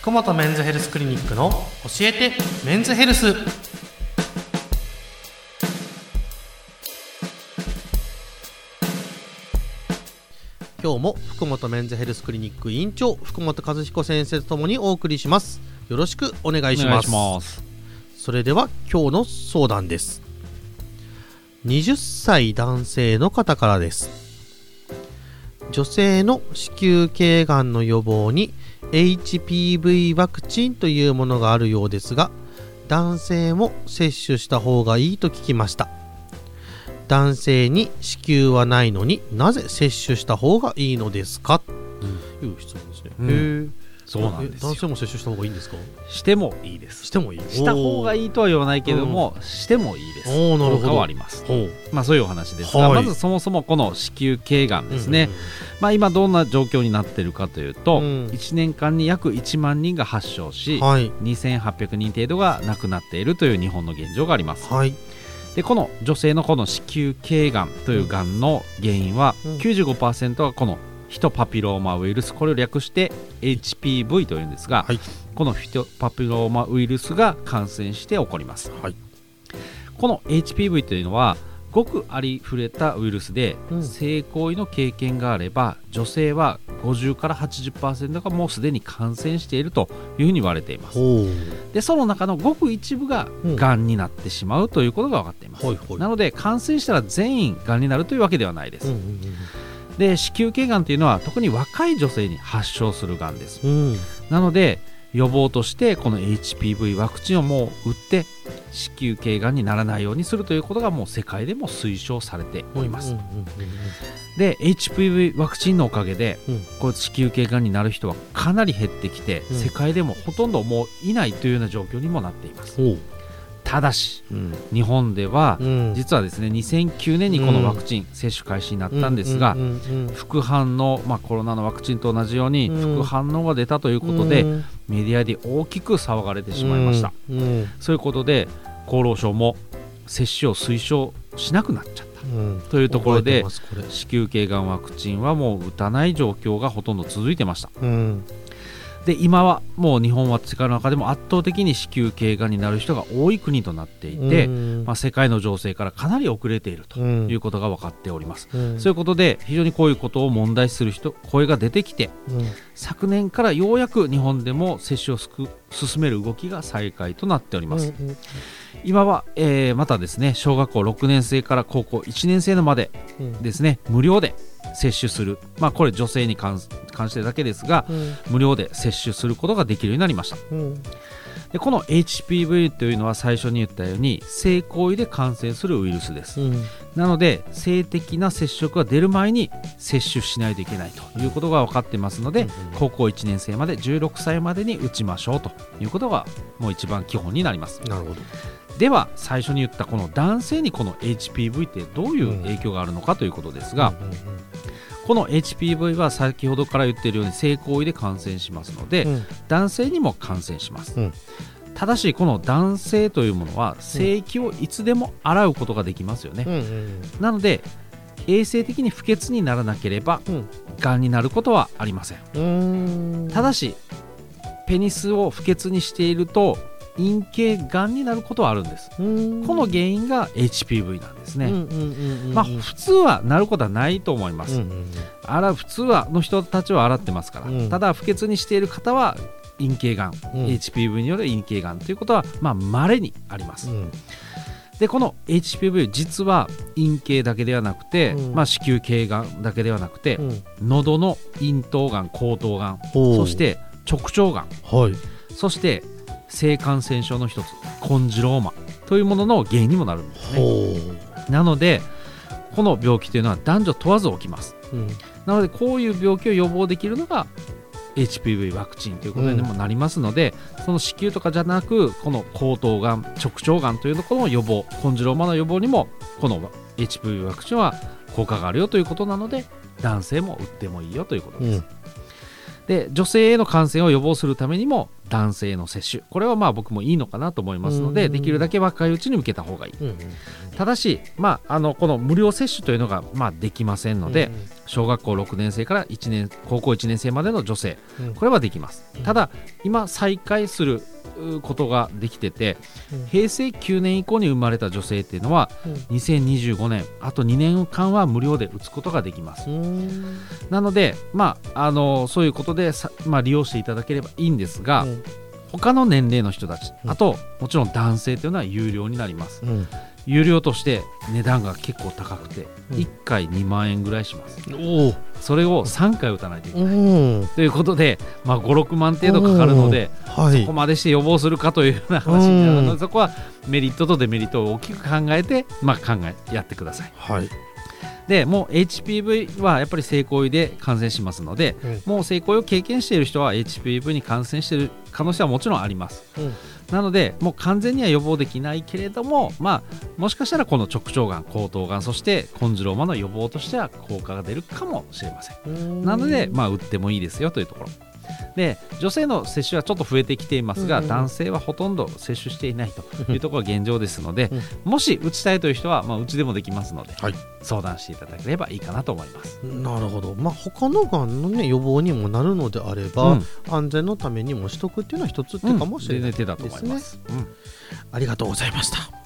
福本メンズヘルスクリニックの教えてメンズヘルス。今日も福本メンズヘルスクリニック院長福本和彦先生とともにお送りします。よろしくお願いします。ます。それでは今日の相談です。20歳男性の方からです。女性の子宮頸がんの予防に HPV ワクチンというものがあるようですが男性も接種した方がいいと聞きました。男性に子宮はないのになぜ接種した方がいいのですか、という質問ですね、うん。へえそうなんですよ。男性も接種した方がいいんですか？してもいいです。してもいい。した方がいいいとは言わないけども、してもいいです。おーなるほど。効果はあります。まあそういうお話ですが、はい。まずそもそもこの子宮頸がんですね、まあ今どんな状況になっているかというと、うん。1年間に約1万人が発症し、はい。2800人程度が亡くなっているという日本の現状があります。はい。でこの女性のこの子宮頸がんというがんの原因は、うん。95%はこのヒトパピローマウイルスこれを略して HPV というんですが、はい。このヒトパピローマウイルスが感染して起こります。はい。この HPV というのはごくありふれたウイルスで、うん。性行為の経験があれば女性は50から80%がもうすでに感染しているというふうに言われています。でその中のごく一部がうん。がんになってしまうということが分かっています、はいはい。なので感染したら全員がんになるというわけではないです、うんで子宮頸がんというのは特に若い女性に発症するがんです。うん。うんなので予防としてこの HPV ワクチンをもう打って子宮頸がんにならないようにするということがもう世界でも推奨されております、で HPV ワクチンのおかげでうん。こう子宮頸がんになる人はかなり減ってきて、うん。世界でもほとんどもういないというような状況にもなっていますただしうん。日本ではうん。実はですね2009年にこのワクチン接種開始になったんですが、副反応、まあ、コロナのワクチンと同じようにうん。副反応が出たということで、うん。メディアで大きく騒がれてしまいました、うん。そういうことで厚労省も接種を推奨しなくなっちゃった。うん。というところで子宮頸がんワクチンはもう打たない状況がほとんど続いてました。うんで今はもう日本は世界の中でも圧倒的に子宮頸がんになる人が多い国となっていて、うん。まあ、世界の情勢からかなり遅れているとうん。いうことが分かっております、うん。そういうことで非常にこういうことを問題視する人声が出てきてうん。昨年からようやく日本でも接種をすく進める動きが再開となっております、うん今は、えーまたですね小学校6年生から高校1年生のまでうん。ですね無料で接種する。まあこれ女性に関関してだけですがうん。無料で接種することができるようになりました。うんでこの HPV というのは最初に言ったように性行為で感染するウイルスです。うん。なので性的な接触が出る前に接種しないといけないということが分かってますので、うん高校1年生まで16歳までに打ちましょうということがもう一番基本になります。なるほど。では最初に言ったこの男性にこの HPV ってどういう影響があるのかということですが、うんうんこの HPV は先ほどから言っているように性行為で感染しますので、うん。男性にも感染します、うん。ただしこの男性というものは性域をいつでも洗うことができますよね、うんうんなので衛生的に不潔にならなければうん。がんになることはありません。うん。ただしペニスを不潔にしていると陰茎がんになることはあるんです。うん。この原因が HPV なんですね、うんうんうんうんまあ普通はなることはないと思います、うんうん洗う普通はの人たちは洗ってますから、うん。ただ不潔にしている方は陰茎がん、うん HPV による陰茎がんということはまあ稀にあります、うん。でこの HPV 実は陰茎だけではなくて、うん。まあ、子宮頸がんだけではなくて、うん。喉の咽頭がん後頭がんそして直腸がんはい。そして性感染症の一つコンジローマ。というものの原因にもなるんですね。ほなのでこの病気というのは男女問わず起きます。ううん。なのでこういう病気を予防できるのが HPV ワクチンということにもなりますので、その子宮とかじゃなくこの後頭がん直腸がんというところの予防コンジローマの予防にもこの HPV ワクチンは効果があるよということなので男性も打ってもいいよということです、うん。で女性への感染を予防するためにも男性の接種これはまあ僕もいいのかなと思いますのでうんできるだけ若いうちに受けた方がいい。うんうん。ただし、まあ、あのこの無料接種というのが、まあ、できませんので、小学校6年生から1年高校1年生までの女性うん。これはできます。うんただ今再開するうことができててうん。平成9年以降に生まれた女性っていうのはうん。2025年あと2年間は無料で打つことができます。うん。なので、まあ、あのそういうことでさ、まあ、利用していただければいいんですが、うん他の年齢の人たちうん。あともちろん男性というのは有料になります。うん。有料として値段が結構高くてうん。1回2万円ぐらいします。おお。それを3回打たないといけない。うん。ということで、まあ、56万程度かかるのではい。ここまでして予防するかというような話になるのうん。でそこはメリットとデメリットを大きく考えて、まあ、考えやってください。はいでもう HPV はやっぱり性行為で感染しますのでうん。もう性行為を経験している人は HPV に感染している可能性はもちろんあります。うん。なのでもう完全には予防できないけれどもまあもしかしたらこの直腸がん喉頭がんそしてコンジローマの予防としては効果が出るかもしれません。なので、まあ、打ってもいいですよというところ。で女性の接種はちょっと増えてきていますが、うんうん男性はほとんど接種していないというところが現状ですので、うもし打ちたいという人は、まあ、うちでもできますので、はい。相談していただければいいかなと思います。なるほど。まあ他のがんのね予防にもなるのであれば、うん。安全のためにもしとくっていうのは一つ手かもしれない全然手だと思います。うん。ありがとうございました